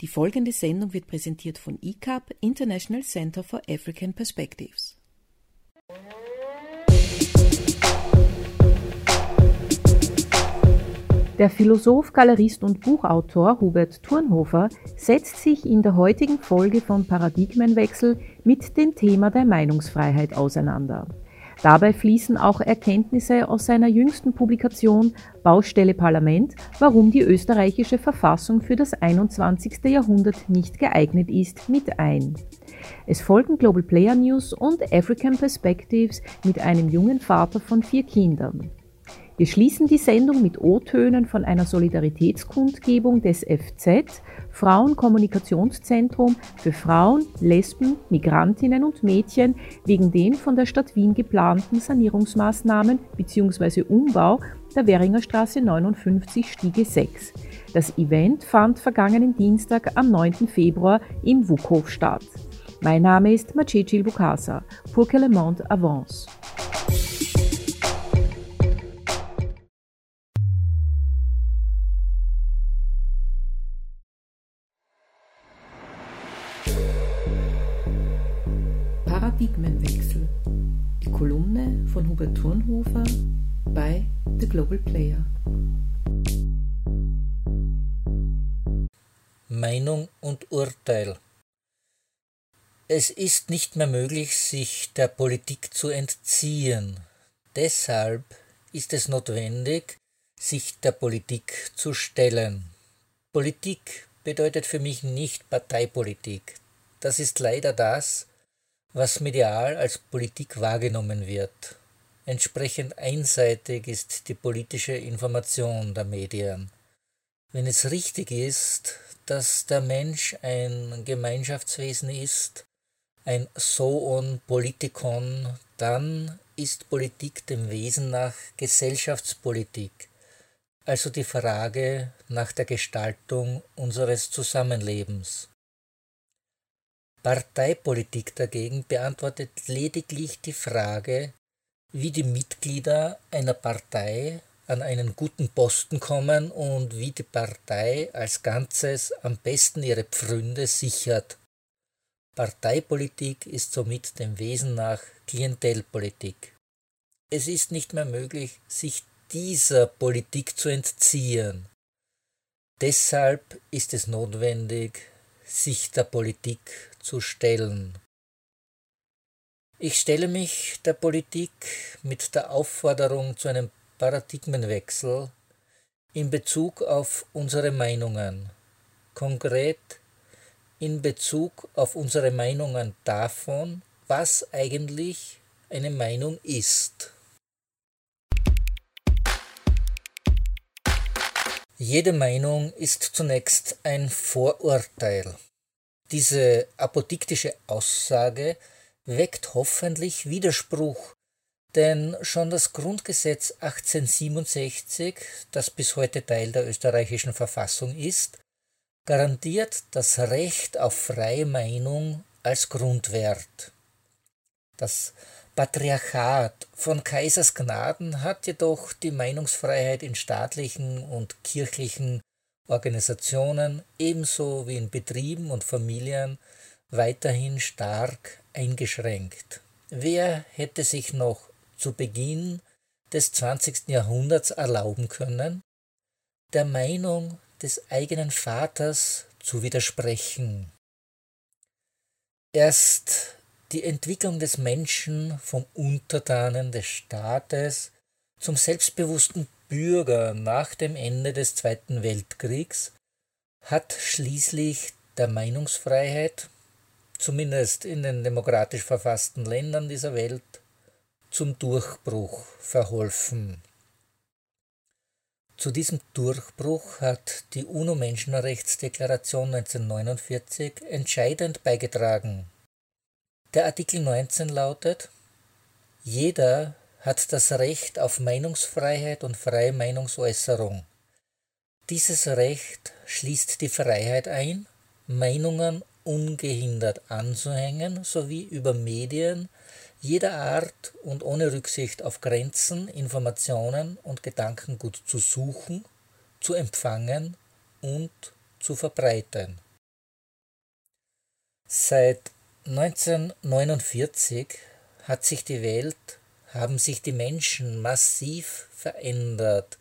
Die folgende Sendung wird präsentiert von ICAP, International Center for African Perspectives. Der Philosoph, Galerist und Buchautor Hubert Thurnhofer setzt sich in der heutigen Folge von Paradigmenwechsel mit dem Thema der Meinungsfreiheit auseinander. Dabei fließen auch Erkenntnisse aus seiner jüngsten Publikation Baustelle Parlament, warum die österreichische Verfassung für das 21. Jahrhundert nicht geeignet ist, mit ein. Es folgen Global Player News und African Perspectives mit einem jungen Vater von vier Kindern. Wir schließen die Sendung mit O-Tönen von einer Solidaritätskundgebung des FZ, Frauenkommunikationszentrum für Frauen, Lesben, Migrantinnen und Mädchen wegen den von der Stadt Wien geplanten Sanierungsmaßnahmen bzw. Umbau der Währinger Straße 59 Stiege 6. Das Event fand vergangenen Dienstag am 9. Februar im Wukhof statt. Mein Name ist Macecil Bukasa. Pour que le monde avance. Hubert Thurnhofer bei The Global Player. Meinung und Urteil. Es ist nicht mehr möglich, sich der Politik zu entziehen. Deshalb ist es notwendig, sich der Politik zu stellen. Politik bedeutet für mich nicht Parteipolitik. Das ist leider das, was medial als Politik wahrgenommen wird. Entsprechend einseitig ist die politische Information der Medien. Wenn es richtig ist, dass der Mensch ein Gemeinschaftswesen ist, ein Soon Politikon, dann ist Politik dem Wesen nach Gesellschaftspolitik, also die Frage nach der Gestaltung unseres Zusammenlebens. Parteipolitik dagegen beantwortet lediglich die Frage, wie die Mitglieder einer Partei an einen guten Posten kommen und wie die Partei als Ganzes am besten ihre Pfründe sichert. Parteipolitik ist somit dem Wesen nach Klientelpolitik. Es ist nicht mehr möglich, sich dieser Politik zu entziehen. Deshalb ist es notwendig, sich der Politik zu stellen. Ich stelle mich der Politik mit der Aufforderung zu einem Paradigmenwechsel in Bezug auf unsere Meinungen, konkret in Bezug auf unsere Meinungen davon, was eigentlich eine Meinung ist. Jede Meinung ist zunächst ein Vorurteil. Diese apodiktische Aussage weckt hoffentlich Widerspruch, denn schon das Grundgesetz 1867, das bis heute Teil der österreichischen Verfassung ist, garantiert das Recht auf freie Meinung als Grundwert. Das Patriarchat von Kaisers Gnaden hat jedoch die Meinungsfreiheit in staatlichen und kirchlichen Organisationen ebenso wie in Betrieben und Familien weiterhin stark eingeschränkt. Wer hätte sich noch zu Beginn des 20. Jahrhunderts erlauben können, der Meinung des eigenen Vaters zu widersprechen? Erst die Entwicklung des Menschen vom Untertanen des Staates zum selbstbewussten Bürger nach dem Ende des Zweiten Weltkriegs hat schließlich der Meinungsfreiheit, zumindest in den demokratisch verfassten Ländern dieser Welt, zum Durchbruch verholfen. Zu diesem Durchbruch hat die UNO-Menschenrechtsdeklaration 1949 entscheidend beigetragen. Der Artikel 19 lautet, jeder hat das Recht auf Meinungsfreiheit und freie Meinungsäußerung. Dieses Recht schließt die Freiheit ein, Meinungen ungehindert anzuhängen sowie über Medien jeder Art und ohne Rücksicht auf Grenzen, Informationen und Gedankengut zu suchen, zu empfangen und zu verbreiten. Seit 1949 hat sich die Welt, haben sich die Menschen massiv verändert.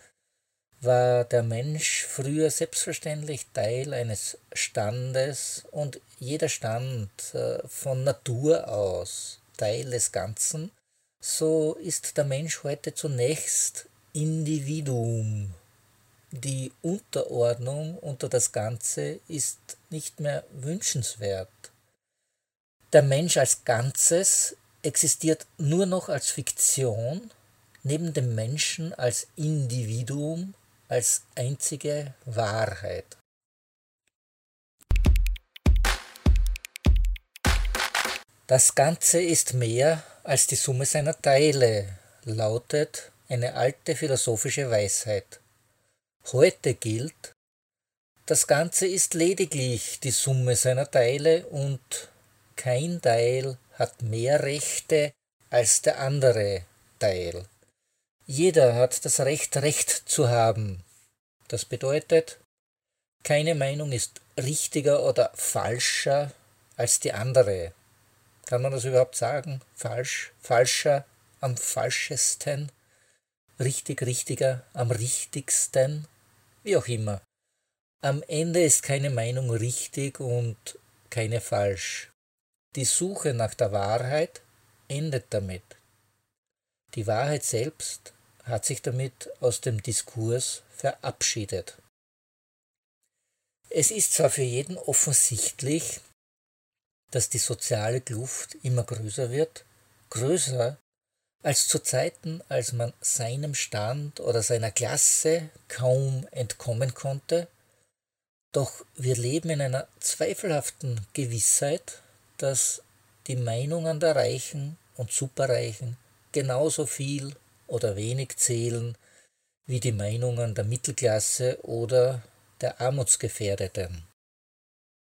War der Mensch früher selbstverständlich Teil eines Standes und jeder Stand äh, von Natur aus Teil des Ganzen, so ist der Mensch heute zunächst Individuum. Die Unterordnung unter das Ganze ist nicht mehr wünschenswert. Der Mensch als Ganzes existiert nur noch als Fiktion, neben dem Menschen als Individuum, als einzige Wahrheit. Das Ganze ist mehr als die Summe seiner Teile, lautet eine alte philosophische Weisheit. Heute gilt, das Ganze ist lediglich die Summe seiner Teile und kein Teil hat mehr Rechte als der andere Teil. Jeder hat das Recht, Recht zu haben. Das bedeutet, keine Meinung ist richtiger oder falscher als die andere. Kann man das überhaupt sagen? Falsch, falscher, am falschesten, richtig, richtiger, am richtigsten, wie auch immer. Am Ende ist keine Meinung richtig und keine falsch. Die Suche nach der Wahrheit endet damit. Die Wahrheit selbst hat sich damit aus dem Diskurs verabschiedet. Es ist zwar für jeden offensichtlich, dass die soziale Kluft immer größer wird, größer als zu Zeiten, als man seinem Stand oder seiner Klasse kaum entkommen konnte, doch wir leben in einer zweifelhaften Gewissheit, dass die Meinungen der Reichen und Superreichen genauso viel oder wenig zählen wie die Meinungen der Mittelklasse oder der Armutsgefährdeten.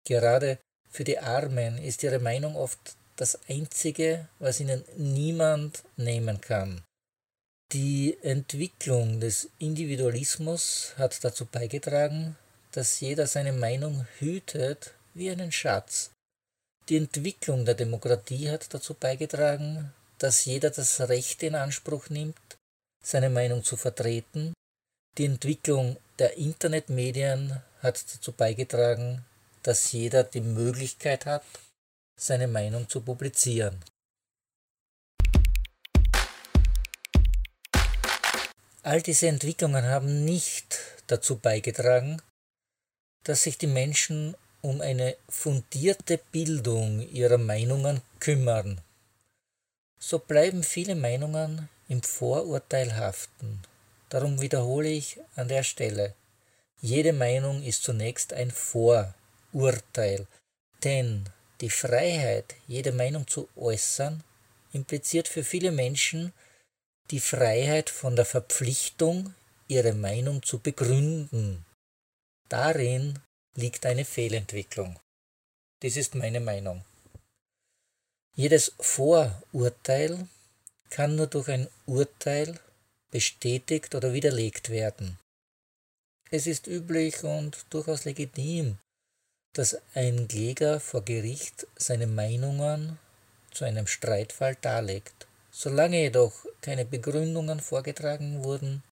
Gerade für die Armen ist ihre Meinung oft das Einzige, was ihnen niemand nehmen kann. Die Entwicklung des Individualismus hat dazu beigetragen, dass jeder seine Meinung hütet wie einen Schatz die Entwicklung der Demokratie hat dazu beigetragen, dass jeder das Recht in Anspruch nimmt, seine Meinung zu vertreten. Die Entwicklung der Internetmedien hat dazu beigetragen, dass jeder die Möglichkeit hat, seine Meinung zu publizieren. All diese Entwicklungen haben nicht dazu beigetragen, dass sich die Menschen um eine fundierte Bildung ihrer Meinungen kümmern. So bleiben viele Meinungen im Vorurteil haften. Darum wiederhole ich an der Stelle, jede Meinung ist zunächst ein Vorurteil, denn die Freiheit, jede Meinung zu äußern, impliziert für viele Menschen die Freiheit von der Verpflichtung, ihre Meinung zu begründen. Darin liegt eine Fehlentwicklung. Dies ist meine Meinung. Jedes Vorurteil kann nur durch ein Urteil bestätigt oder widerlegt werden. Es ist üblich und durchaus legitim, dass ein Kläger vor Gericht seine Meinungen zu einem Streitfall darlegt. Solange jedoch keine Begründungen vorgetragen wurden,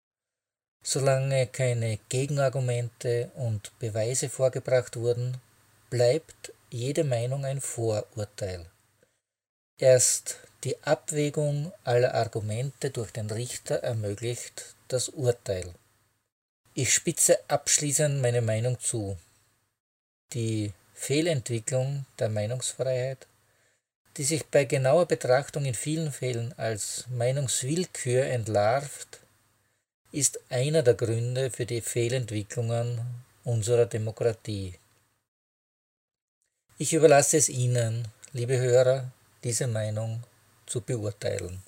Solange keine Gegenargumente und Beweise vorgebracht wurden, bleibt jede Meinung ein Vorurteil. Erst die Abwägung aller Argumente durch den Richter ermöglicht das Urteil. Ich spitze abschließend meine Meinung zu. Die Fehlentwicklung der Meinungsfreiheit, die sich bei genauer Betrachtung in vielen Fällen als Meinungswillkür entlarvt, ist einer der Gründe für die Fehlentwicklungen unserer Demokratie. Ich überlasse es Ihnen, liebe Hörer, diese Meinung zu beurteilen.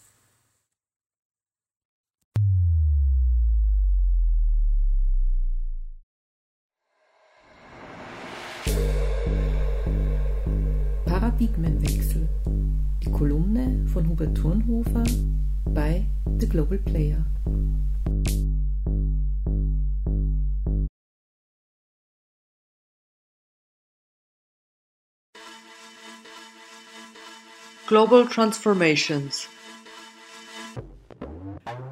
Paradigmenwechsel. Die Kolumne von Hubert Thurnhofer bei The Global Player. Global Transformations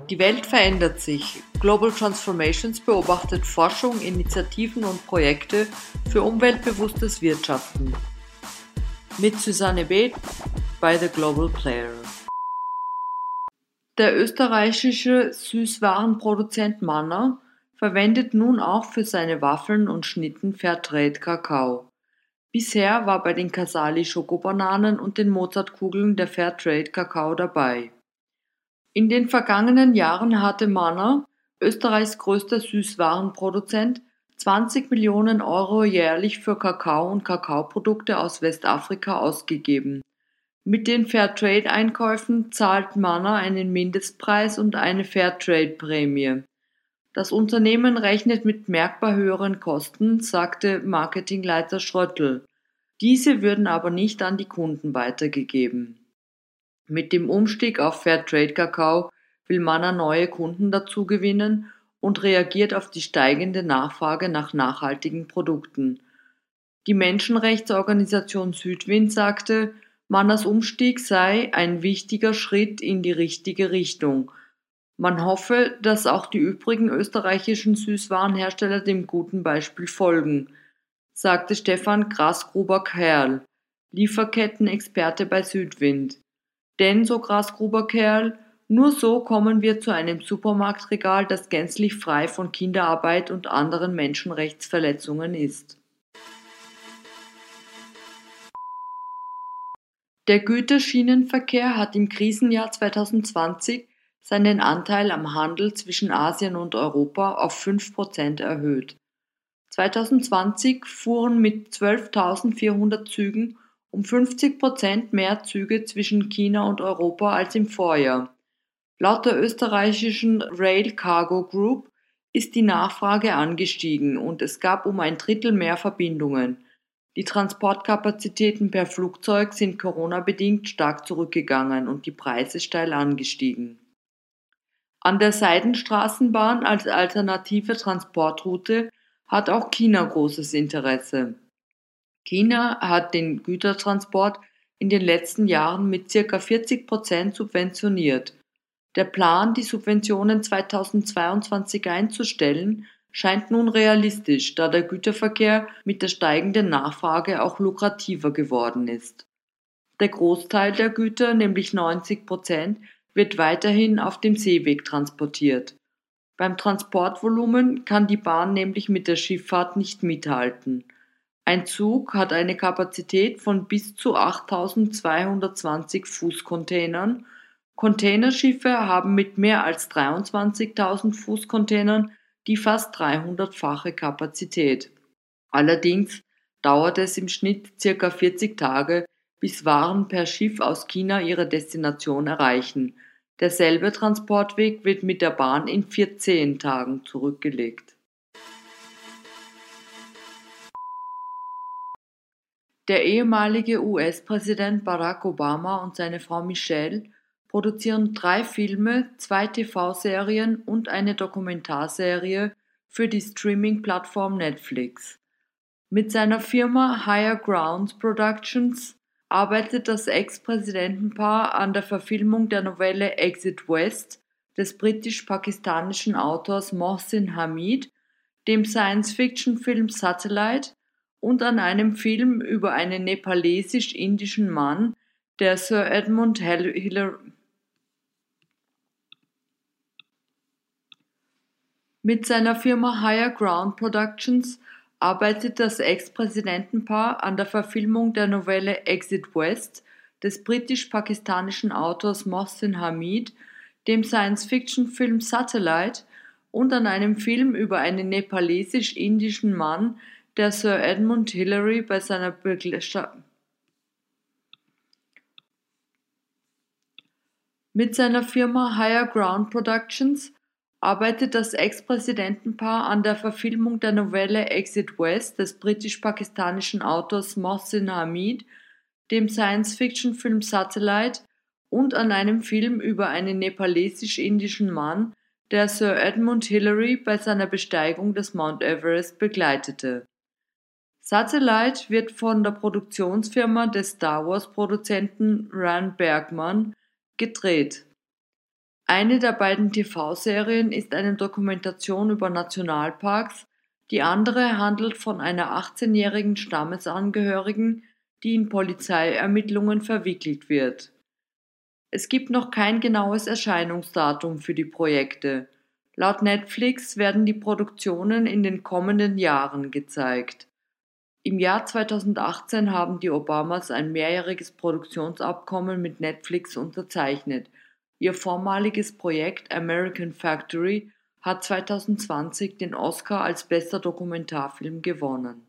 Die Welt verändert sich. Global Transformations beobachtet Forschung, Initiativen und Projekte für umweltbewusstes Wirtschaften. Mit Susanne Beth bei The Global Player. Der österreichische Süßwarenproduzent Manner verwendet nun auch für seine Waffeln und Schnitten Fairtrade Kakao. Bisher war bei den Casali Schokobananen und den Mozartkugeln der Fairtrade Kakao dabei. In den vergangenen Jahren hatte Manner, Österreichs größter Süßwarenproduzent, 20 Millionen Euro jährlich für Kakao und Kakaoprodukte aus Westafrika ausgegeben. Mit den Fairtrade-Einkäufen zahlt Manner einen Mindestpreis und eine Fairtrade-Prämie. Das Unternehmen rechnet mit merkbar höheren Kosten, sagte Marketingleiter Schröttl. Diese würden aber nicht an die Kunden weitergegeben. Mit dem Umstieg auf Fairtrade Kakao will Manna neue Kunden dazugewinnen und reagiert auf die steigende Nachfrage nach nachhaltigen Produkten. Die Menschenrechtsorganisation Südwind sagte, Mannas Umstieg sei ein wichtiger Schritt in die richtige Richtung – man hoffe, dass auch die übrigen österreichischen Süßwarenhersteller dem guten Beispiel folgen, sagte Stefan Grasgruber-Kerl, Lieferkettenexperte bei Südwind. Denn, so Grasgruber-Kerl, nur so kommen wir zu einem Supermarktregal, das gänzlich frei von Kinderarbeit und anderen Menschenrechtsverletzungen ist. Der Güterschienenverkehr hat im Krisenjahr 2020 seinen Anteil am Handel zwischen Asien und Europa auf 5% erhöht. 2020 fuhren mit 12.400 Zügen um 50% mehr Züge zwischen China und Europa als im Vorjahr. Laut der österreichischen Rail Cargo Group ist die Nachfrage angestiegen und es gab um ein Drittel mehr Verbindungen. Die Transportkapazitäten per Flugzeug sind Corona-bedingt stark zurückgegangen und die Preise steil angestiegen. An der Seidenstraßenbahn als alternative Transportroute hat auch China großes Interesse. China hat den Gütertransport in den letzten Jahren mit circa 40 Prozent subventioniert. Der Plan, die Subventionen 2022 einzustellen, scheint nun realistisch, da der Güterverkehr mit der steigenden Nachfrage auch lukrativer geworden ist. Der Großteil der Güter, nämlich 90 Prozent, wird weiterhin auf dem Seeweg transportiert. Beim Transportvolumen kann die Bahn nämlich mit der Schifffahrt nicht mithalten. Ein Zug hat eine Kapazität von bis zu 8220 Fußcontainern. Containerschiffe haben mit mehr als 23.000 Fußcontainern die fast 300-fache Kapazität. Allerdings dauert es im Schnitt circa 40 Tage, bis Waren per Schiff aus China ihre Destination erreichen. Derselbe Transportweg wird mit der Bahn in 14 Tagen zurückgelegt. Der ehemalige US-Präsident Barack Obama und seine Frau Michelle produzieren drei Filme, zwei TV-Serien und eine Dokumentarserie für die Streaming-Plattform Netflix. Mit seiner Firma Higher Grounds Productions arbeitet das Ex-Präsidentenpaar an der Verfilmung der Novelle Exit West des britisch-pakistanischen Autors Mohsin Hamid, dem Science-Fiction-Film Satellite und an einem Film über einen nepalesisch-indischen Mann, der Sir Edmund Hillary mit seiner Firma Higher Ground Productions arbeitet das Ex-Präsidentenpaar an der Verfilmung der Novelle Exit West des britisch-pakistanischen Autors Mohsin Hamid, dem Science-Fiction-Film Satellite und an einem Film über einen nepalesisch-indischen Mann, der Sir Edmund Hillary bei seiner Begleitung mit seiner Firma Higher Ground Productions arbeitet das Ex-Präsidentenpaar an der Verfilmung der Novelle Exit West des britisch-pakistanischen Autors Mohsin Hamid, dem Science-Fiction-Film Satellite und an einem Film über einen nepalesisch-indischen Mann, der Sir Edmund Hillary bei seiner Besteigung des Mount Everest begleitete. Satellite wird von der Produktionsfirma des Star Wars-Produzenten Ran Bergman gedreht. Eine der beiden TV-Serien ist eine Dokumentation über Nationalparks, die andere handelt von einer 18-jährigen Stammesangehörigen, die in Polizeiermittlungen verwickelt wird. Es gibt noch kein genaues Erscheinungsdatum für die Projekte. Laut Netflix werden die Produktionen in den kommenden Jahren gezeigt. Im Jahr 2018 haben die Obamas ein mehrjähriges Produktionsabkommen mit Netflix unterzeichnet. Ihr vormaliges Projekt American Factory hat 2020 den Oscar als bester Dokumentarfilm gewonnen.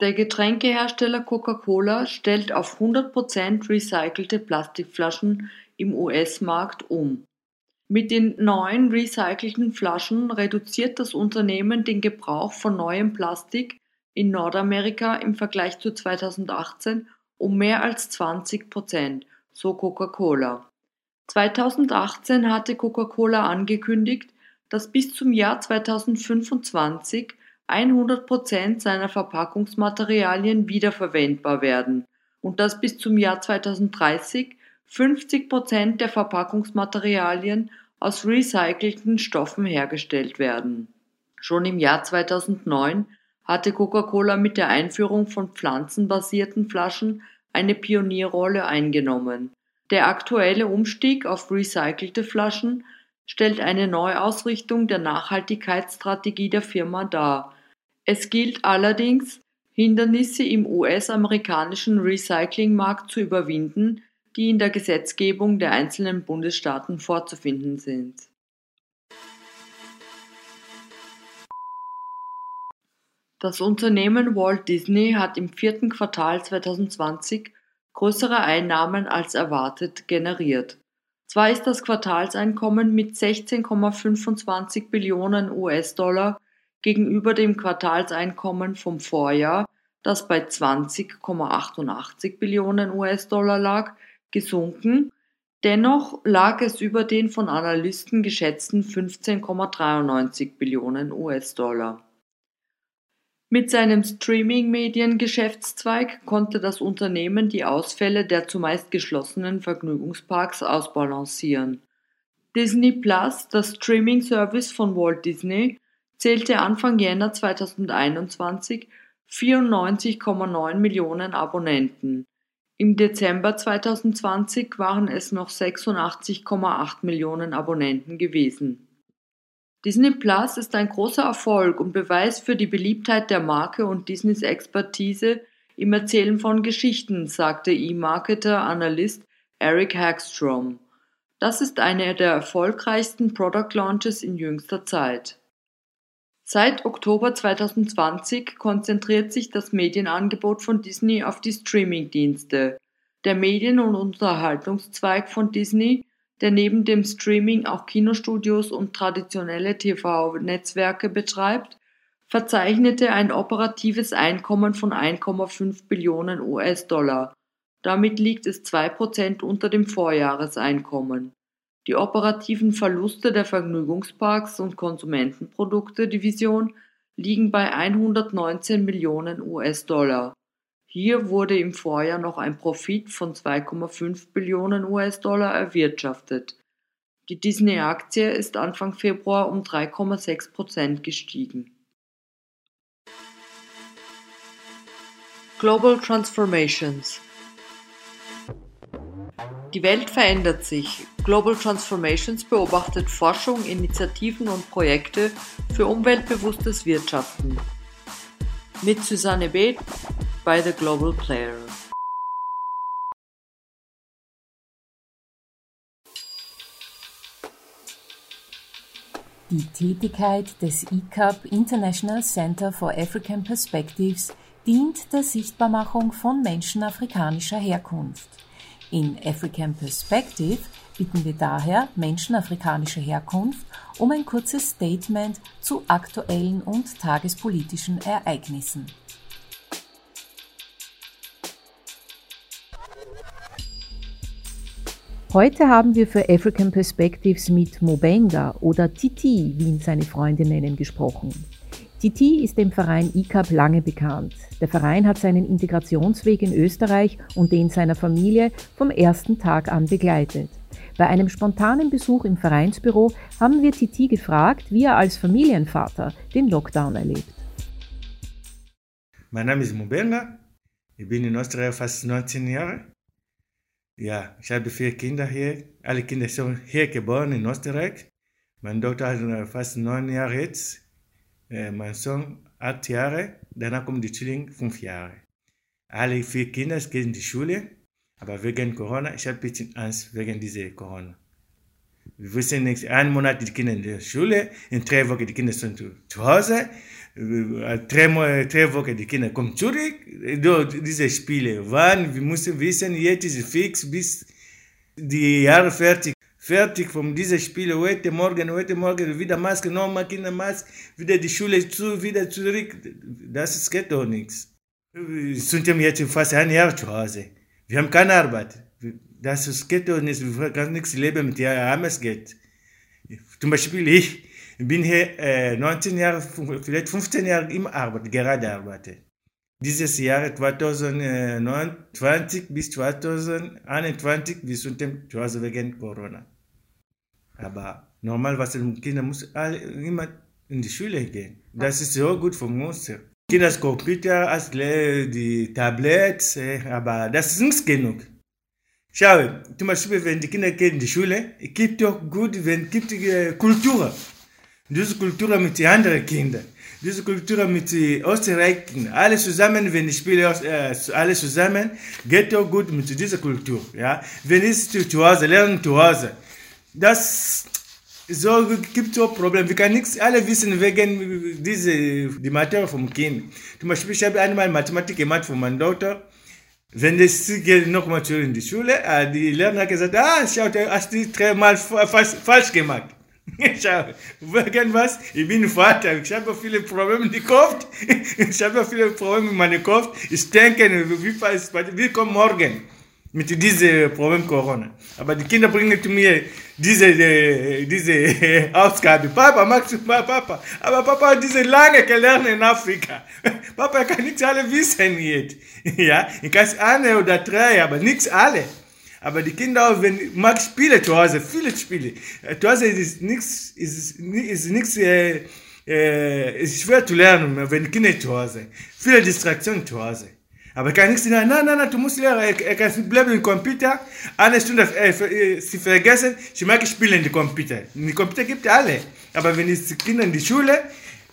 Der Getränkehersteller Coca-Cola stellt auf 100% recycelte Plastikflaschen im US-Markt um. Mit den neuen recycelten Flaschen reduziert das Unternehmen den Gebrauch von neuem Plastik in Nordamerika im Vergleich zu 2018 um mehr als 20 Prozent, so Coca-Cola. 2018 hatte Coca-Cola angekündigt, dass bis zum Jahr 2025 100 Prozent seiner Verpackungsmaterialien wiederverwendbar werden und dass bis zum Jahr 2030 50 Prozent der Verpackungsmaterialien aus recycelten Stoffen hergestellt werden. Schon im Jahr 2009 hatte Coca-Cola mit der Einführung von pflanzenbasierten Flaschen eine Pionierrolle eingenommen. Der aktuelle Umstieg auf recycelte Flaschen stellt eine Neuausrichtung der Nachhaltigkeitsstrategie der Firma dar. Es gilt allerdings, Hindernisse im US-amerikanischen Recyclingmarkt zu überwinden, die in der Gesetzgebung der einzelnen Bundesstaaten vorzufinden sind. Das Unternehmen Walt Disney hat im vierten Quartal 2020 größere Einnahmen als erwartet generiert. Zwar ist das Quartalseinkommen mit 16,25 Billionen US-Dollar gegenüber dem Quartalseinkommen vom Vorjahr, das bei 20,88 Billionen US-Dollar lag, gesunken, dennoch lag es über den von Analysten geschätzten 15,93 Billionen US-Dollar. Mit seinem Streaming-Medien-Geschäftszweig konnte das Unternehmen die Ausfälle der zumeist geschlossenen Vergnügungsparks ausbalancieren. Disney Plus, das Streaming-Service von Walt Disney, zählte Anfang Jänner 2021 94,9 Millionen Abonnenten. Im Dezember 2020 waren es noch 86,8 Millionen Abonnenten gewesen. Disney Plus ist ein großer Erfolg und Beweis für die Beliebtheit der Marke und Disneys Expertise im Erzählen von Geschichten, sagte E-Marketer-Analyst Eric Hagstrom. Das ist einer der erfolgreichsten Product Launches in jüngster Zeit. Seit Oktober 2020 konzentriert sich das Medienangebot von Disney auf die Streaming-Dienste. Der Medien- und Unterhaltungszweig von Disney, der neben dem Streaming auch Kinostudios und traditionelle TV-Netzwerke betreibt, verzeichnete ein operatives Einkommen von 1,5 Billionen US-Dollar. Damit liegt es 2% unter dem Vorjahreseinkommen. Die operativen Verluste der Vergnügungsparks und Konsumentenprodukte-Division liegen bei 119 Millionen US-Dollar. Hier wurde im Vorjahr noch ein Profit von 2,5 Billionen US-Dollar erwirtschaftet. Die Disney-Aktie ist Anfang Februar um 3,6 Prozent gestiegen. Global Transformations die Welt verändert sich. Global Transformations beobachtet Forschung, Initiativen und Projekte für umweltbewusstes Wirtschaften. Mit Susanne Beth bei The Global Player. Die Tätigkeit des ICAP International Center for African Perspectives dient der Sichtbarmachung von Menschen afrikanischer Herkunft. In African Perspective bitten wir daher Menschen afrikanischer Herkunft um ein kurzes Statement zu aktuellen und tagespolitischen Ereignissen. Heute haben wir für African Perspectives mit Mobenga oder Titi, wie ihn seine Freunde nennen, gesprochen. Titi ist dem Verein ICAP lange bekannt. Der Verein hat seinen Integrationsweg in Österreich und den seiner Familie vom ersten Tag an begleitet. Bei einem spontanen Besuch im Vereinsbüro haben wir Titi gefragt, wie er als Familienvater den Lockdown erlebt. Mein Name ist Mubenga. Ich bin in Österreich fast 19 Jahre. Ja, ich habe vier Kinder hier. Alle Kinder sind hier geboren in Österreich. Meine Tochter hat fast neun Jahre jetzt. Äh, mein Sohn acht Jahre. Danach kommt die Zwilling fünf Jahre. Alle vier Kinder gehen in die Schule. Aber wegen Corona, ich habe ein bisschen Angst wegen dieser Corona. Wir wissen nicht, einen Monat die Kinder in der Schule, in drei Wochen die Kinder sind zu Hause. Drei, drei Wochen die Kinder kommen zurück. Diese Spiele, wann, wir müssen wissen, jetzt ist fix, bis die Jahre fertig. Fertig von diesen Spielen, heute Morgen, heute Morgen, wieder Maske, nochmal Kindermaske, wieder die Schule zu, wieder zurück. Das geht doch nichts. Wir sind jetzt fast ein Jahr zu Hause. Wir haben keine Arbeit. Das geht doch nicht. Wir können nichts leben mit armes Geld. Zum Beispiel ich, ich bin hier äh, 19 Jahre, vielleicht 15 Jahre im Arbeit, gerade arbeite. Dieses Jahr 2020 bis 2021, wir sind zu Hause wegen Corona. Aber normal, was die Kinder müssen alle immer in die Schule gehen. Das ist so gut für uns. Kinder Computer, die Tablets, äh, aber das ist nicht genug. Schau, zum Beispiel, wenn die Kinder gehen in die Schule, gibt doch gut, wenn gibt äh, Kultur. Diese Kultur mit anderen Kindern, diese Kultur mit Österreichern, alles zusammen, wenn ich spiele, äh, alles zusammen, geht doch gut mit dieser Kultur. Ja? Wenn ich zu Hause, lernen zu Hause. Das so gibt so Probleme. Wir können nichts alle wissen wegen diese die Materie vom Kind. Zum Beispiel, ich habe einmal Mathematik gemacht von meiner Tochter. Wenn das geht nochmal in die Schule, die Lehrer hat gesagt, ah, schau, hast du dreimal falsch gemacht. Schau, wegen was? Ich bin Vater, ich habe viele Probleme im Kopf. Ich habe viele Probleme in meinem Kopf. Ich denke, wie, kommt morgen mit diesem Problem Corona? Aber die Kinder bringen zu mir diese, äh, diese Ausgabe. Papa, magst du mal Papa? Aber Papa hat diese lange gelernt in Afrika. Papa kann nichts alle wissen jetzt. Ja, ich kann eine oder drei, aber nichts alle. Aber die Kinder, wenn mag Spiele zu Hause, viele Spiele. Äh, zu Hause ist nichts, ist, ist äh, äh, schwer zu lernen, wenn Kinder zu Hause. Viele Distraktionen zu Hause. Aber kann nichts sagen, nein, nein, nein, du musst lernen, er kann bleiben im Computer, eine Stunde, äh, äh, sie vergessen, ich mag spielen die Computer. Die Computer gibt es alle. Aber wenn die Kinder in die Schule,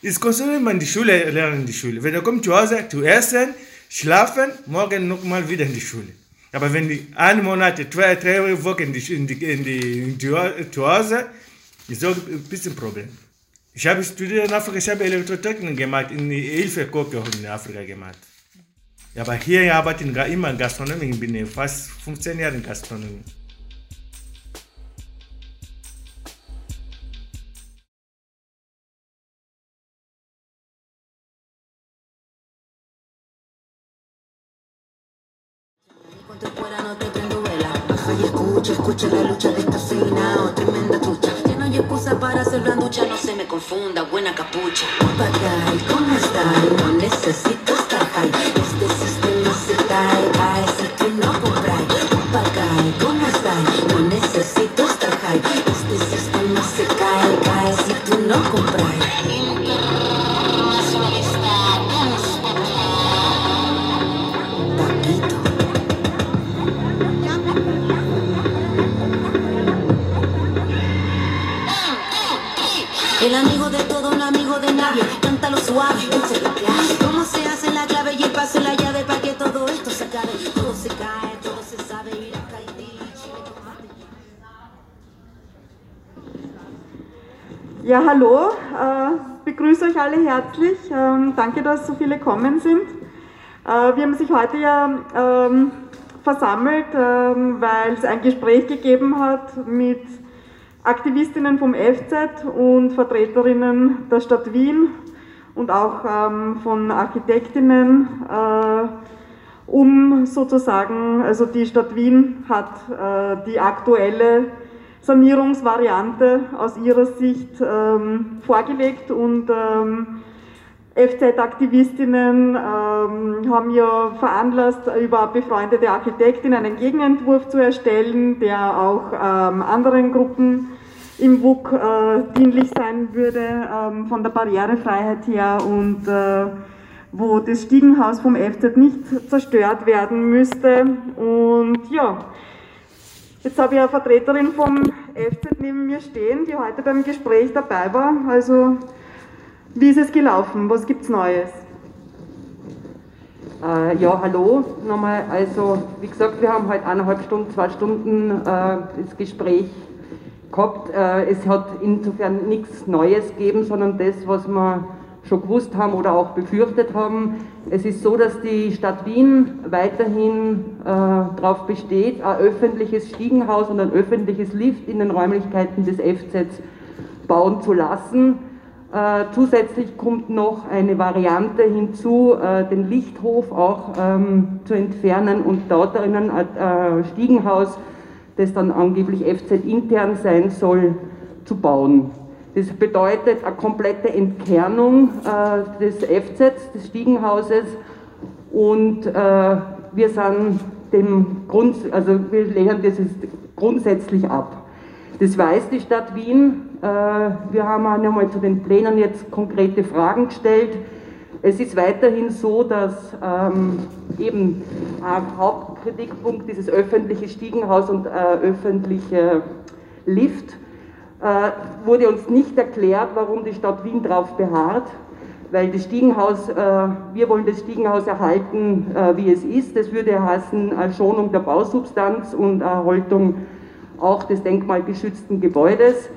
ist konzentriert man die Schule, lernen die Schule. Wenn er kommt zu Hause, zu essen, schlafen, morgen nochmal wieder in die Schule. Aber wenn die einen Monat, zwei, drei Wochen in die, in die, in die, die, zu Hause, ist so ein bisschen ein Problem. Ich habe studiert in Afrika, ich habe Elektrotechnik gemacht, in Hilfe Koche in Afrika gemacht. Aber hier arbeite ich immer in Gastronomie, ich bin fast 15 Jahre in Gastronomie. Escucha la lucha de esta fina o tremenda trucha. Que no hay excusa para hacer ducha, no se me confunda, buena capucha. Papagay, ¿cómo estás? No necesito estar high. Este sistema se cae, cae si tú no compras. Papagay, ¿cómo estás? No necesito estar high. Este sistema se cae, cae si tú no compras. Ja, hallo, äh, begrüße euch alle herzlich. Ähm, danke, dass so viele kommen sind. Äh, wir haben sich heute ja ähm, versammelt, ähm, weil es ein Gespräch gegeben hat mit Aktivistinnen vom FZ und Vertreterinnen der Stadt Wien und auch von Architektinnen. Äh, um sozusagen, also die Stadt Wien hat die aktuelle Sanierungsvariante aus ihrer Sicht ähm, vorgelegt und ähm, FZ-Aktivistinnen ähm, haben ja veranlasst, über befreundete Architektin einen Gegenentwurf zu erstellen, der auch ähm, anderen Gruppen im WUK äh, dienlich sein würde, ähm, von der Barrierefreiheit her und äh, wo das Stiegenhaus vom FZ nicht zerstört werden müsste. Und ja, jetzt habe ich eine Vertreterin vom FZ neben mir stehen, die heute beim Gespräch dabei war. Also, wie ist es gelaufen? Was gibt es Neues? Äh, ja, hallo nochmal. Also, wie gesagt, wir haben heute eineinhalb Stunden, zwei Stunden äh, das Gespräch gehabt. Äh, es hat insofern nichts Neues gegeben, sondern das, was wir schon gewusst haben oder auch befürchtet haben. Es ist so, dass die Stadt Wien weiterhin äh, darauf besteht, ein öffentliches Stiegenhaus und ein öffentliches Lift in den Räumlichkeiten des FZ bauen zu lassen. Äh, zusätzlich kommt noch eine Variante hinzu, äh, den Lichthof auch ähm, zu entfernen und dort drinnen ein äh, Stiegenhaus, das dann angeblich FZ intern sein soll, zu bauen. Das bedeutet eine komplette Entkernung äh, des FZ, des Stiegenhauses und äh, wir sind dem Grund, also wir lehnen das grundsätzlich ab. Das weiß die Stadt Wien. Äh, wir haben auch nochmal zu den Plänen jetzt konkrete Fragen gestellt. Es ist weiterhin so, dass ähm, eben ein Hauptkritikpunkt dieses öffentliche Stiegenhaus und äh, öffentliche Lift wurde uns nicht erklärt, warum die Stadt Wien darauf beharrt, weil das Stiegenhaus, äh, wir wollen das Stiegenhaus erhalten, äh, wie es ist. Das würde heißen Schonung der Bausubstanz und Erhaltung auch des denkmalgeschützten Gebäudes.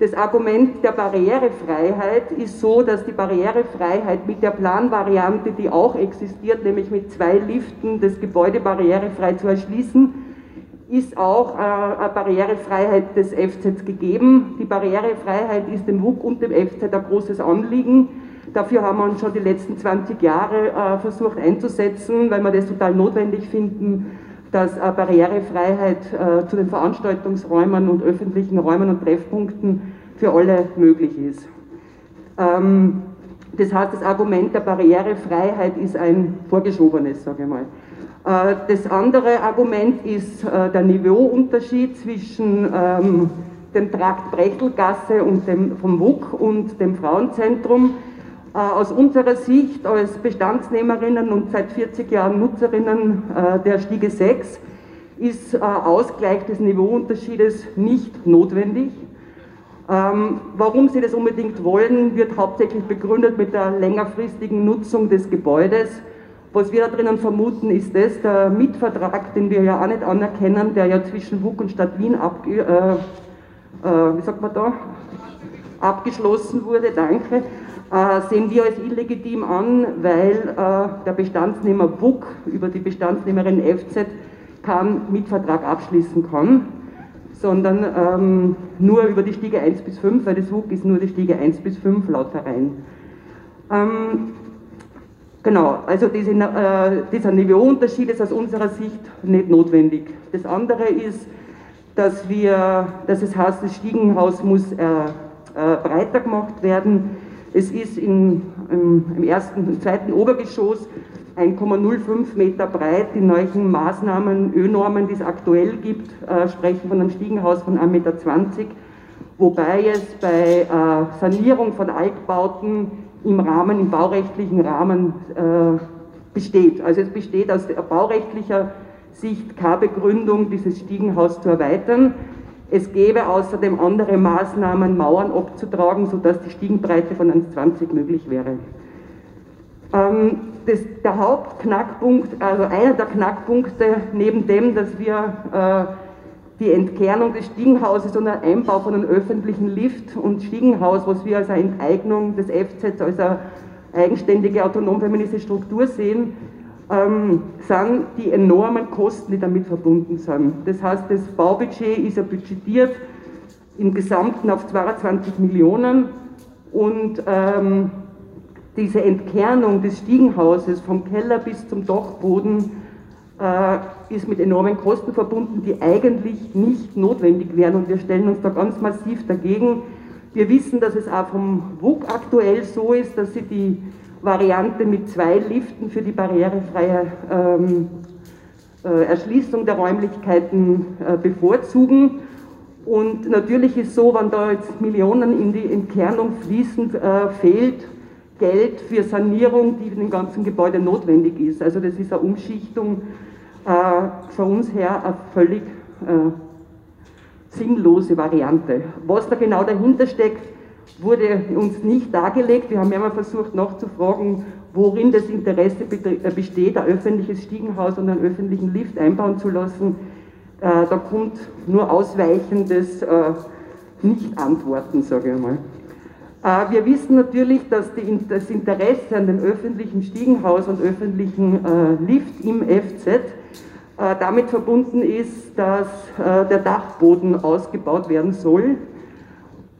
Das Argument der Barrierefreiheit ist so, dass die Barrierefreiheit mit der Planvariante, die auch existiert, nämlich mit zwei Liften das Gebäude barrierefrei zu erschließen, ist auch äh, eine Barrierefreiheit des FZ gegeben. Die Barrierefreiheit ist dem WUK und dem FZ ein großes Anliegen. Dafür haben wir uns schon die letzten 20 Jahre äh, versucht einzusetzen, weil wir das total notwendig finden, dass Barrierefreiheit äh, zu den Veranstaltungsräumen und öffentlichen Räumen und Treffpunkten für alle möglich ist. Ähm, das heißt, das Argument der Barrierefreiheit ist ein vorgeschobenes, sage ich mal. Äh, das andere Argument ist äh, der Niveauunterschied zwischen ähm, dem Trakt Brechtelgasse und dem, vom WUK und dem Frauenzentrum. Äh, aus unserer Sicht als Bestandsnehmerinnen und seit 40 Jahren Nutzerinnen der Stiege 6 ist Ausgleich des Niveauunterschiedes nicht notwendig. Ähm, warum Sie das unbedingt wollen, wird hauptsächlich begründet mit der längerfristigen Nutzung des Gebäudes was wir da drinnen vermuten, ist das, der Mietvertrag, den wir ja auch nicht anerkennen, der ja zwischen WUK und Stadt Wien ab, äh, äh, wie sagt man da? abgeschlossen wurde, danke, äh, sehen wir als illegitim an, weil äh, der Bestandsnehmer WUK über die Bestandsnehmerin FZ keinen Mietvertrag abschließen kann, sondern ähm, nur über die Stiege 1 bis 5, weil das WUK ist nur die Stiege 1 bis 5 laut Verein. Ähm, Genau, also diese, äh, dieser Niveauunterschied ist aus unserer Sicht nicht notwendig. Das andere ist, dass, wir, dass es heißt, das Stiegenhaus muss äh, äh, breiter gemacht werden. Es ist in, im, im, ersten, im zweiten Obergeschoss 1,05 Meter breit. Die neuen Maßnahmen, Ö-Normen, die es aktuell gibt, äh, sprechen von einem Stiegenhaus von 1,20 Meter, wobei es bei äh, Sanierung von Altbauten im Rahmen, im baurechtlichen Rahmen äh, besteht. Also es besteht aus baurechtlicher Sicht keine Begründung, dieses Stiegenhaus zu erweitern. Es gäbe außerdem andere Maßnahmen, Mauern abzutragen, sodass die Stiegenbreite von 1,20 möglich wäre. Ähm, das, der Hauptknackpunkt, also einer der Knackpunkte, neben dem, dass wir äh, die Entkernung des Stiegenhauses und der Einbau von einem öffentlichen Lift und Stiegenhaus, was wir als eine Enteignung des FZ, als eine eigenständige autonom-feministische Struktur sehen, ähm, sind die enormen Kosten, die damit verbunden sind. Das heißt, das Baubudget ist ja budgetiert im Gesamten auf 22 Millionen und ähm, diese Entkernung des Stiegenhauses vom Keller bis zum Dachboden ist mit enormen Kosten verbunden, die eigentlich nicht notwendig wären und wir stellen uns da ganz massiv dagegen. Wir wissen, dass es auch vom WUK aktuell so ist, dass sie die Variante mit zwei Liften für die barrierefreie ähm, äh, Erschließung der Räumlichkeiten äh, bevorzugen. Und natürlich ist so, wenn da jetzt Millionen in die Entkernung fließen, äh, fehlt Geld für Sanierung, die in dem ganzen Gebäude notwendig ist. Also das ist eine Umschichtung äh, von uns her eine völlig äh, sinnlose Variante. Was da genau dahinter steckt, wurde uns nicht dargelegt. Wir haben ja mal versucht nachzufragen, worin das Interesse äh, besteht, ein öffentliches Stiegenhaus und einen öffentlichen Lift einbauen zu lassen. Äh, da kommt nur ausweichendes äh, Nicht-Antworten, sage ich mal. Wir wissen natürlich, dass das Interesse an dem öffentlichen Stiegenhaus und öffentlichen Lift im FZ damit verbunden ist, dass der Dachboden ausgebaut werden soll.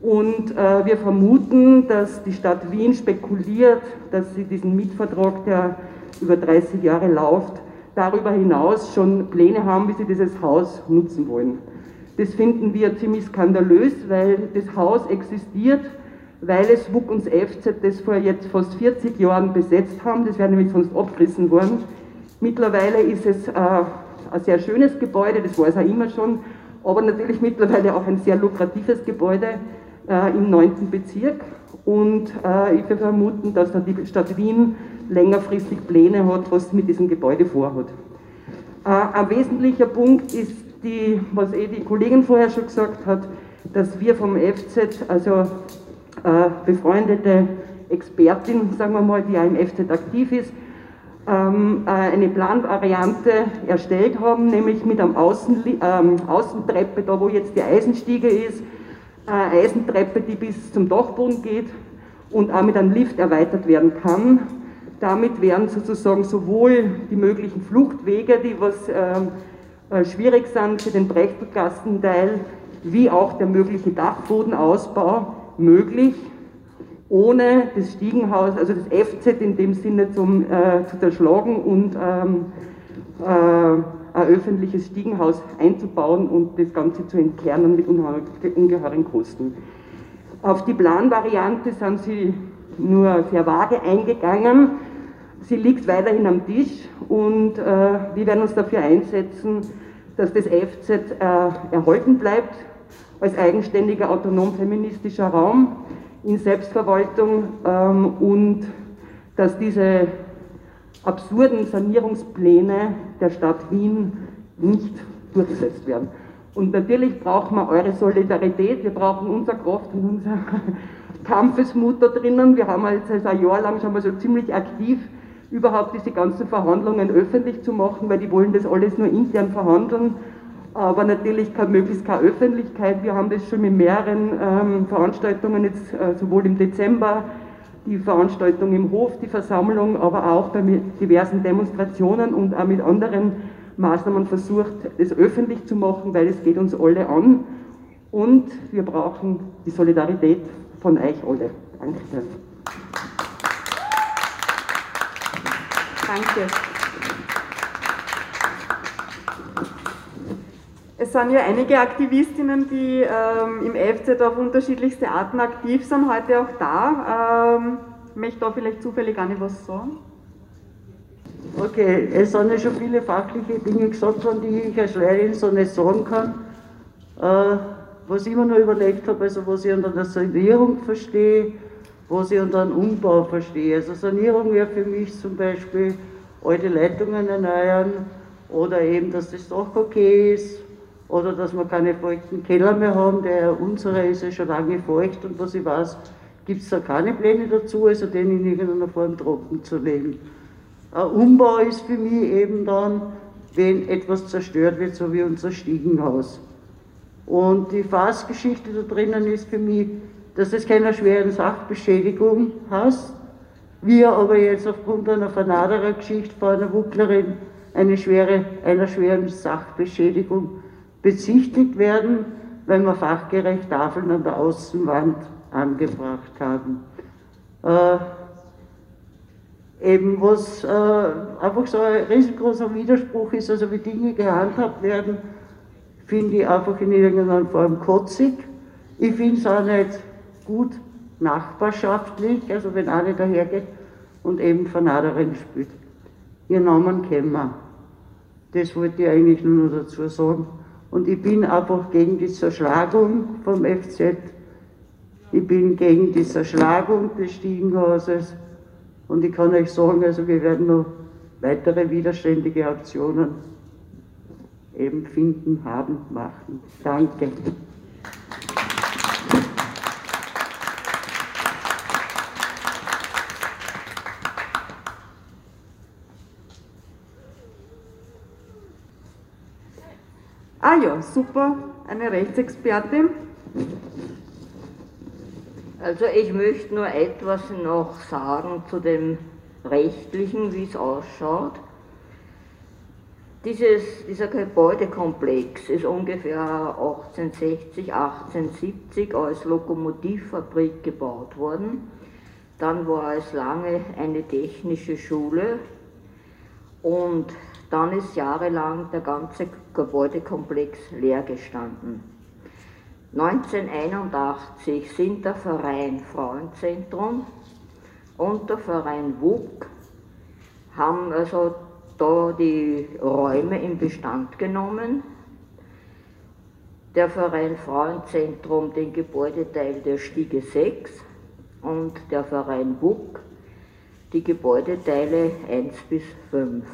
Und äh, wir vermuten, dass die Stadt Wien spekuliert, dass sie diesen Mietvertrag, der über 30 Jahre läuft, darüber hinaus schon Pläne haben, wie sie dieses Haus nutzen wollen. Das finden wir ziemlich skandalös, weil das Haus existiert, weil es WUK und FZ das vor jetzt fast 40 Jahren besetzt haben. Das wäre nämlich sonst abgerissen worden. Mittlerweile ist es äh, ein sehr schönes Gebäude, das war es auch immer schon, aber natürlich mittlerweile auch ein sehr lukratives Gebäude äh, im 9. Bezirk und äh, ich vermuten, dass da die Stadt Wien längerfristig Pläne hat, was sie mit diesem Gebäude vorhat. Äh, ein wesentlicher Punkt ist, die, was eh die Kollegin vorher schon gesagt hat, dass wir vom FZ, also äh, befreundete Expertin, sagen wir mal, die ja im FZ aktiv ist, ähm, äh, eine Planvariante erstellt haben, nämlich mit einem Außen, ähm, Außentreppe, da wo jetzt die Eisenstiege ist, eine Eisentreppe, die bis zum Dachboden geht und auch mit einem Lift erweitert werden kann. Damit werden sozusagen sowohl die möglichen Fluchtwege, die was ähm, äh, schwierig sind für den Brechtelgastenteil, wie auch der mögliche Dachbodenausbau möglich, ohne das Stiegenhaus, also das FZ in dem Sinne zum, äh, zu zerschlagen und ähm, äh, ein öffentliches Stiegenhaus einzubauen und das Ganze zu entkernen mit ungeheuren Kosten. Auf die Planvariante sind sie nur sehr vage eingegangen. Sie liegt weiterhin am Tisch und äh, wir werden uns dafür einsetzen, dass das FZ äh, erhalten bleibt als eigenständiger autonom feministischer Raum in Selbstverwaltung ähm, und dass diese absurden Sanierungspläne der Stadt Wien nicht durchgesetzt werden. Und natürlich brauchen wir eure Solidarität, wir brauchen unsere Kraft und unser Kampfesmut da drinnen. Wir haben jetzt also ein Jahr lang schon mal so ziemlich aktiv überhaupt diese ganzen Verhandlungen öffentlich zu machen, weil die wollen das alles nur intern verhandeln, aber natürlich kann, möglichst keine Öffentlichkeit. Wir haben das schon mit mehreren ähm, Veranstaltungen jetzt äh, sowohl im Dezember die Veranstaltung im Hof, die Versammlung, aber auch bei diversen Demonstrationen und auch mit anderen Maßnahmen versucht, es öffentlich zu machen, weil es geht uns alle an und wir brauchen die Solidarität von euch alle. Danke. Danke. Es sind ja einige Aktivistinnen, die ähm, im FZ auf unterschiedlichste Arten aktiv sind, heute auch da. Ähm, möchte da vielleicht zufällig gar nicht was sagen? Okay, es sind ja schon viele fachliche Dinge gesagt worden, die ich als Lehrerin so nicht sagen kann. Äh, was ich immer noch überlegt habe, also was ich unter der Sanierung verstehe, was ich unter einem Umbau verstehe. Also Sanierung wäre für mich zum Beispiel alte Leitungen erneuern oder eben, dass das Dach okay ist oder dass wir keine feuchten Keller mehr haben. Der unsere ist ja schon lange feucht und was ich weiß, gibt es da keine Pläne dazu, also den in irgendeiner Form trocken zu legen. Ein Umbau ist für mich eben dann, wenn etwas zerstört wird, so wie unser Stiegenhaus. Und die Fassgeschichte da drinnen ist für mich, dass es keine schweren Sachbeschädigung hast, wir aber jetzt aufgrund einer Vernaderer Geschichte von einer Wucklerin eine schwere, einer schweren Sachbeschädigung bezichtigt werden, weil wir fachgerecht Tafeln an der Außenwand angebracht haben. Äh, eben was äh, einfach so ein riesengroßer Widerspruch ist, also wie Dinge gehandhabt werden, finde ich einfach in irgendeiner Form kotzig. Ich finde es auch nicht gut nachbarschaftlich, also wenn eine dahergeht und eben von anderen spielt. Ihr Namen kennen wir. Das wollte ich eigentlich nur noch dazu sagen. Und ich bin einfach gegen die Zerschlagung vom FZ. Ich bin gegen die Zerschlagung des Stiegenhauses. Und ich kann euch sagen, also wir werden noch weitere widerständige Aktionen eben finden, haben, machen. Danke. Ah ja, super, eine Rechtsexpertin. Also ich möchte nur etwas noch sagen zu dem rechtlichen, wie es ausschaut. Dieses, dieser Gebäudekomplex ist ungefähr 1860, 1870 als Lokomotivfabrik gebaut worden. Dann war es lange eine technische Schule und dann ist jahrelang der ganze Gebäudekomplex leer gestanden. 1981 sind der Verein Frauenzentrum und der Verein WUK haben also da die Räume in Bestand genommen. Der Verein Frauenzentrum den Gebäudeteil der Stiege 6 und der Verein WUK die Gebäudeteile 1 bis 5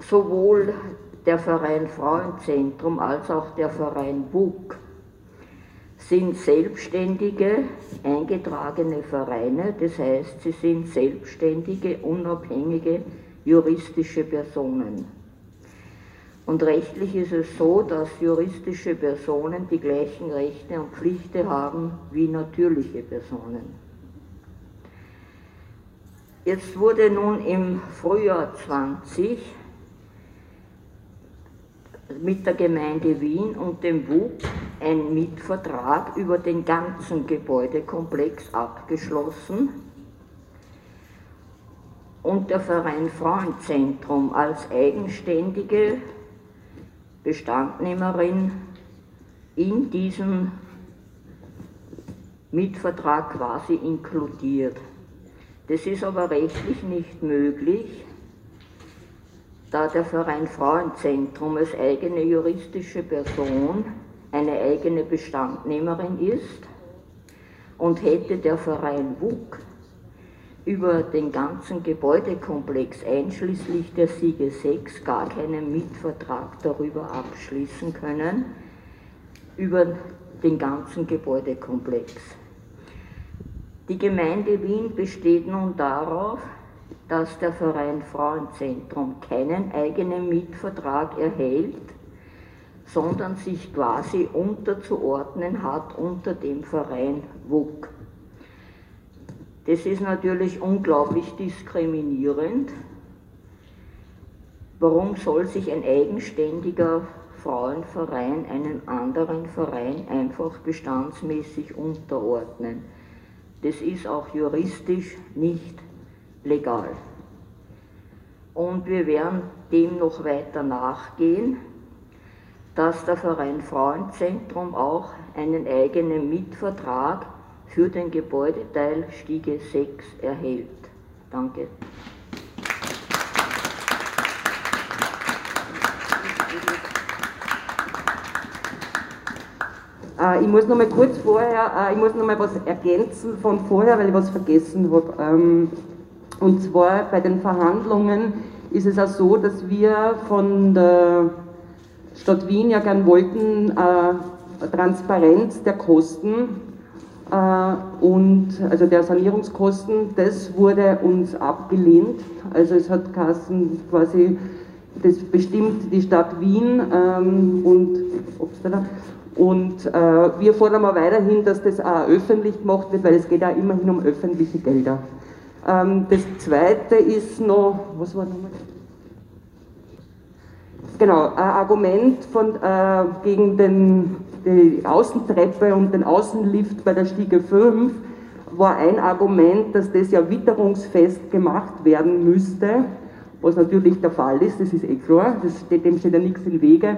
sowohl der Verein Frauenzentrum als auch der Verein BUK sind selbstständige, eingetragene Vereine, das heißt, sie sind selbstständige, unabhängige juristische Personen. Und rechtlich ist es so, dass juristische Personen die gleichen Rechte und Pflichten haben wie natürliche Personen. Jetzt wurde nun im Frühjahr 20 mit der Gemeinde Wien und dem WUB ein Mietvertrag über den ganzen Gebäudekomplex abgeschlossen und der Verein Frauenzentrum als eigenständige Bestandnehmerin in diesen Mietvertrag quasi inkludiert. Das ist aber rechtlich nicht möglich, da der Verein Frauenzentrum als eigene juristische Person eine eigene Bestandnehmerin ist und hätte der Verein WUK über den ganzen Gebäudekomplex einschließlich der Siege 6 gar keinen Mietvertrag darüber abschließen können, über den ganzen Gebäudekomplex. Die Gemeinde Wien besteht nun darauf, dass der Verein Frauenzentrum keinen eigenen Mietvertrag erhält, sondern sich quasi unterzuordnen hat unter dem Verein WUK. Das ist natürlich unglaublich diskriminierend. Warum soll sich ein eigenständiger Frauenverein einen anderen Verein einfach bestandsmäßig unterordnen? Das ist auch juristisch nicht legal. Und wir werden dem noch weiter nachgehen, dass der Verein Frauenzentrum auch einen eigenen Mietvertrag für den Gebäudeteil Stiege 6 erhält. Danke. Äh, ich muss noch mal kurz vorher, äh, ich muss noch mal was ergänzen von vorher, weil ich was vergessen habe. Ähm, und zwar bei den Verhandlungen ist es auch so, dass wir von der Stadt Wien ja gern wollten, äh, Transparenz der Kosten äh, und also der Sanierungskosten, das wurde uns abgelehnt. Also es hat Kassen quasi, das bestimmt die Stadt Wien ähm, und und äh, wir fordern aber weiterhin, dass das auch öffentlich gemacht wird, weil es geht auch immerhin um öffentliche Gelder. Ähm, das zweite ist noch, was war nochmal? Genau, ein Argument von, äh, gegen den, die Außentreppe und den Außenlift bei der Stiege 5. war ein Argument, dass das ja witterungsfest gemacht werden müsste, was natürlich der Fall ist, das ist eh klar, das steht, dem steht ja nichts im Wege.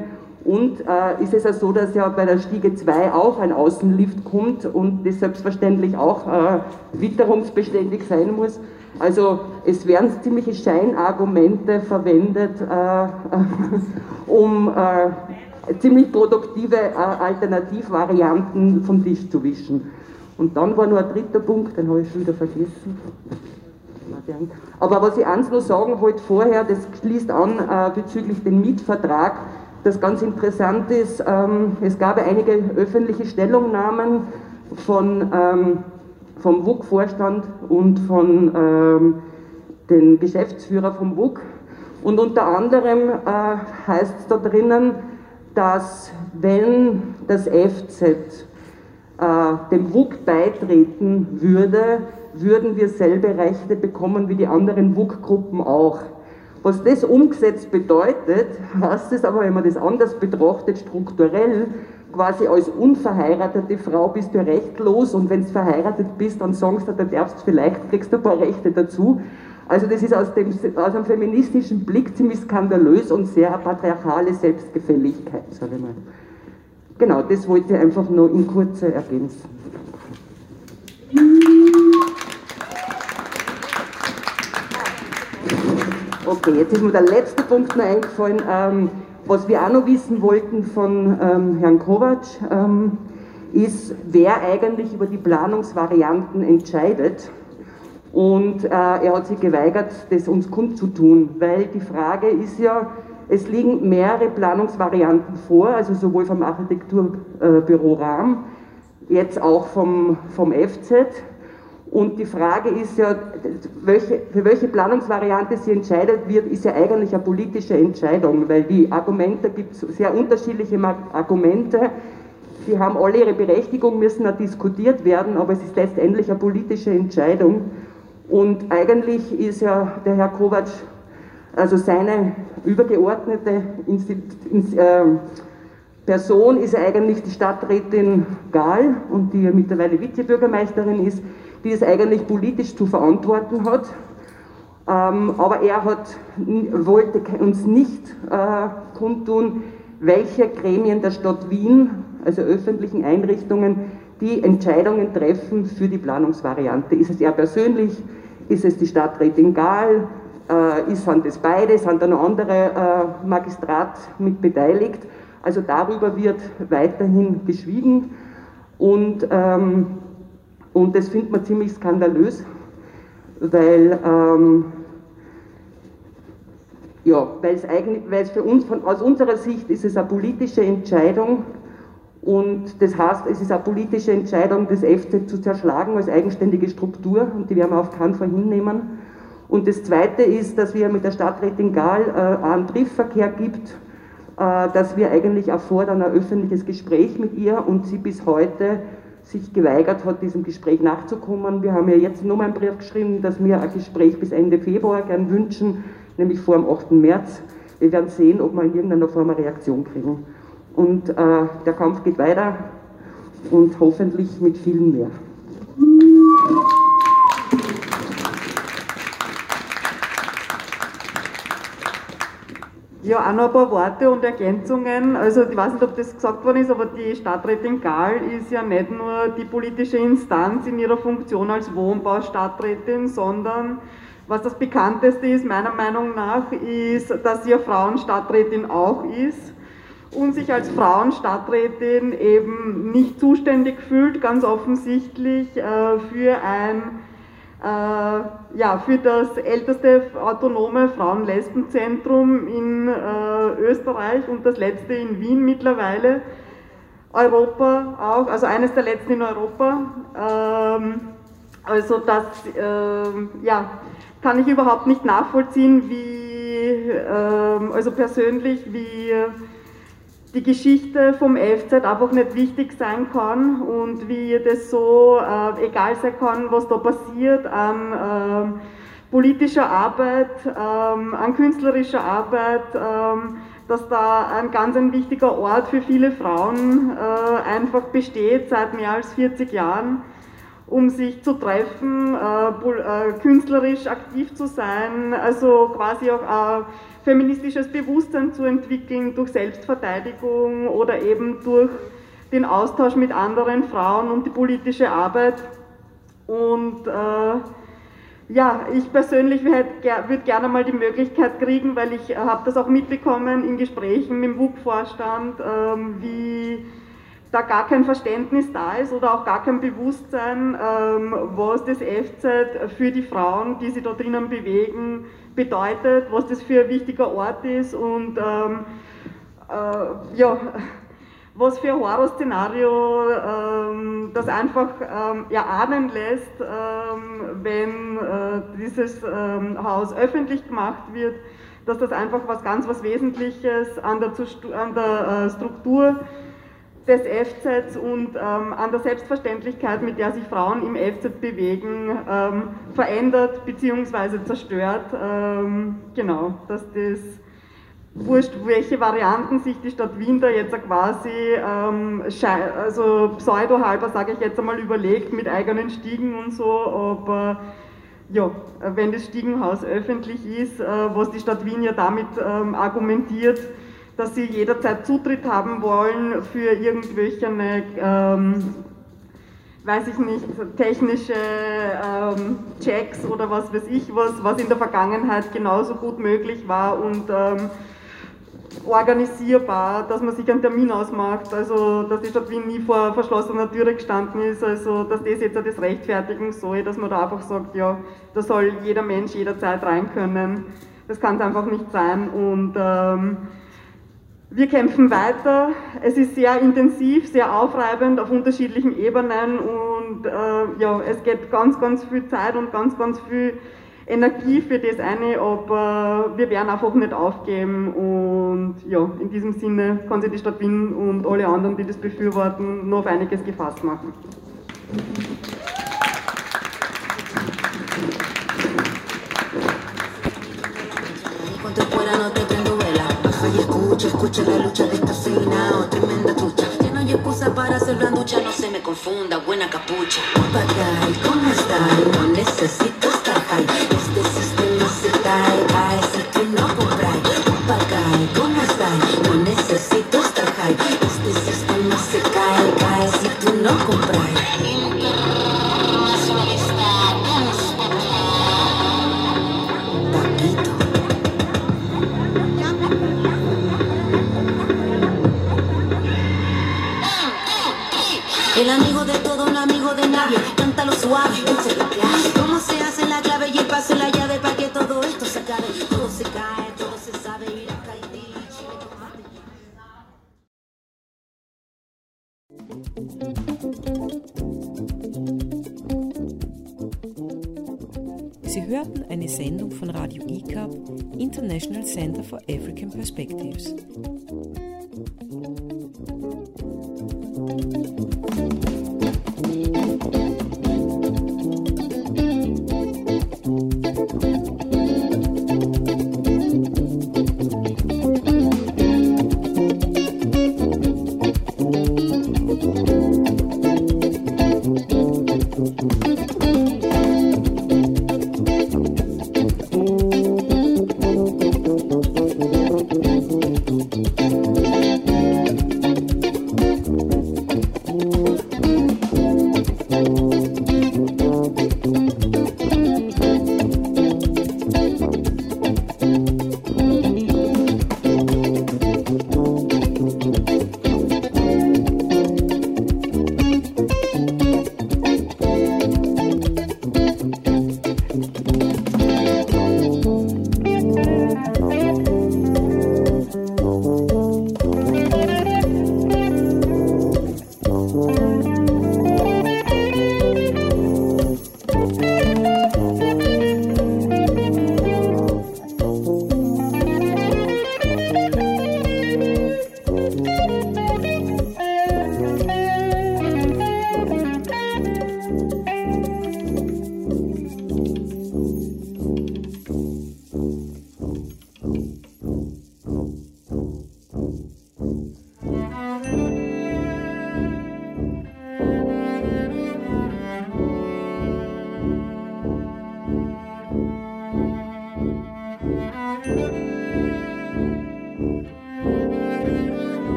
Und äh, ist es ja so, dass ja bei der Stiege 2 auch ein Außenlift kommt und das selbstverständlich auch äh, witterungsbeständig sein muss. Also es werden ziemliche Scheinargumente verwendet, äh, um äh, ziemlich produktive äh, Alternativvarianten vom Tisch zu wischen. Und dann war noch ein dritter Punkt, den habe ich schon wieder vergessen. Aber was ich eins noch sagen wollte vorher, das schließt an äh, bezüglich dem Mietvertrag, das ganz interessant ist, ähm, es gab einige öffentliche Stellungnahmen von, ähm, vom WUK-Vorstand und von ähm, den Geschäftsführer vom WUK. Und unter anderem äh, heißt es da drinnen, dass wenn das FZ äh, dem WUK beitreten würde, würden wir selbe Rechte bekommen wie die anderen WUK-Gruppen auch. Was das umgesetzt bedeutet, heißt es aber, wenn man das anders betrachtet, strukturell, quasi als unverheiratete Frau bist du rechtlos und wenn du verheiratet bist, dann sagst du, dann darfst vielleicht, kriegst du ein paar Rechte dazu. Also das ist aus, dem, aus einem feministischen Blick ziemlich skandalös und sehr eine patriarchale Selbstgefälligkeit, sage ich mal. Genau, das wollte ich einfach nur in Kurze ergänzen. Okay, jetzt ist mir der letzte Punkt noch eingefallen, ähm, was wir auch noch wissen wollten von ähm, Herrn Kovac, ähm, ist, wer eigentlich über die Planungsvarianten entscheidet. Und äh, er hat sich geweigert, das uns kundzutun, weil die Frage ist ja, es liegen mehrere Planungsvarianten vor, also sowohl vom Architekturbüro RAM, jetzt auch vom, vom FZ, und die Frage ist ja, welche, für welche Planungsvariante sie entscheidet wird, ist ja eigentlich eine politische Entscheidung, weil die Argumente, gibt sehr unterschiedliche Argumente, die haben alle ihre Berechtigung, müssen auch diskutiert werden, aber es ist letztendlich eine politische Entscheidung. Und eigentlich ist ja der Herr Kovac, also seine übergeordnete äh, Person ist eigentlich die Stadträtin Gahl und die mittlerweile Vizebürgermeisterin ist, die es eigentlich politisch zu verantworten hat. Ähm, aber er hat, wollte uns nicht äh, kundtun, welche Gremien der Stadt Wien, also öffentlichen Einrichtungen, die Entscheidungen treffen für die Planungsvariante. Ist es er persönlich? Ist es die Stadträtin Gahl? Äh, ist, sind das beide? Sind da noch andere äh, Magistrat mit beteiligt? Also darüber wird weiterhin geschwiegen und ähm, und das findet man ziemlich skandalös, weil, ähm, ja, weil es eigentlich, weil es für uns, von, aus unserer Sicht ist es eine politische Entscheidung und das heißt, es ist eine politische Entscheidung, das FZ zu zerschlagen als eigenständige Struktur und die werden wir auf keinen Fall hinnehmen. Und das Zweite ist, dass wir mit der Stadträtin Gahl äh, einen Briefverkehr gibt, äh, dass wir eigentlich auch fordern ein öffentliches Gespräch mit ihr und sie bis heute sich geweigert hat, diesem Gespräch nachzukommen. Wir haben ja jetzt nochmal einen Brief geschrieben, dass wir ein Gespräch bis Ende Februar gern wünschen, nämlich vor dem 8. März. Wir werden sehen, ob wir in irgendeiner Form eine Reaktion kriegen. Und äh, der Kampf geht weiter und hoffentlich mit vielen mehr. Ja, auch noch ein paar Worte und Ergänzungen. Also ich weiß nicht, ob das gesagt worden ist, aber die Stadträtin Gahl ist ja nicht nur die politische Instanz in ihrer Funktion als Wohnbaustadträtin, sondern was das bekannteste ist, meiner Meinung nach, ist, dass sie ja Frauenstadträtin auch ist und sich als Frauenstadträtin eben nicht zuständig fühlt, ganz offensichtlich, äh, für ein ja, für das älteste autonome Frauen-Lesben-Zentrum in äh, Österreich und das letzte in Wien mittlerweile. Europa auch, also eines der letzten in Europa. Ähm, also das äh, ja, kann ich überhaupt nicht nachvollziehen, wie, ähm, also persönlich, wie die Geschichte vom FZ einfach nicht wichtig sein kann und wie das so äh, egal sein kann, was da passiert an äh, politischer Arbeit, ähm, an künstlerischer Arbeit, ähm, dass da ein ganz ein wichtiger Ort für viele Frauen äh, einfach besteht seit mehr als 40 Jahren um sich zu treffen, äh, äh, künstlerisch aktiv zu sein, also quasi auch äh, feministisches Bewusstsein zu entwickeln durch Selbstverteidigung oder eben durch den Austausch mit anderen Frauen und die politische Arbeit. Und äh, ja, ich persönlich würde gerne mal die Möglichkeit kriegen, weil ich habe das auch mitbekommen in Gesprächen mit dem WUK-Vorstand, ähm, wie da gar kein Verständnis da ist oder auch gar kein Bewusstsein, ähm, was das FZ für die Frauen, die sich da drinnen bewegen, bedeutet, was das für ein wichtiger Ort ist und ähm, äh, ja, was für ein Horrorszenario ähm, das einfach ähm, erahnen lässt, ähm, wenn äh, dieses ähm, Haus öffentlich gemacht wird, dass das einfach was ganz was Wesentliches an der, an der äh, Struktur des FZ und ähm, an der Selbstverständlichkeit, mit der sich Frauen im FZ bewegen, ähm, verändert bzw. zerstört. Ähm, genau, dass das wurscht, welche Varianten sich die Stadt Wien da jetzt quasi ähm, also pseudo-halber, sage ich jetzt einmal, überlegt mit eigenen Stiegen und so, aber ja, wenn das Stiegenhaus öffentlich ist, äh, was die Stadt Wien ja damit ähm, argumentiert, dass sie jederzeit Zutritt haben wollen für irgendwelche, ähm, weiß ich nicht, technische ähm, Checks oder was weiß ich was, was in der Vergangenheit genauso gut möglich war und ähm, organisierbar, dass man sich einen Termin ausmacht, also dass die Stadt Wien nie vor verschlossener Türe gestanden ist, also dass das jetzt das rechtfertigen soll, dass man da einfach sagt, ja, da soll jeder Mensch jederzeit rein können. Das kann es einfach nicht sein und ähm, wir kämpfen weiter. Es ist sehr intensiv, sehr aufreibend auf unterschiedlichen Ebenen und äh, ja, es geht ganz, ganz viel Zeit und ganz, ganz viel Energie für das eine, aber wir werden einfach nicht aufgeben und ja, in diesem Sinne kann sich die Stadt Wien und alle anderen, die das befürworten, noch auf einiges gefasst machen. Escucha, escucha la lucha de esta fina o tremenda trucha. Ya no hay excusa para hacer ducha, no se me confunda, buena capucha. Papagay, ¿cómo estás? No necesito estar high. Este sistema se cae, cae si tú no compras. Papagay, ¿cómo estás? No necesito estar high. Este sistema se cae, cae si tú no compras. Sie hörten eine Sendung von Radio ICAP, International Center for African Perspectives.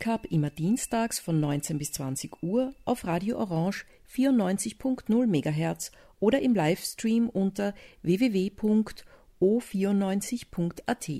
ICAP immer dienstags von 19 bis 20 Uhr auf Radio Orange 94.0 MHz oder im Livestream unter www.o94.at.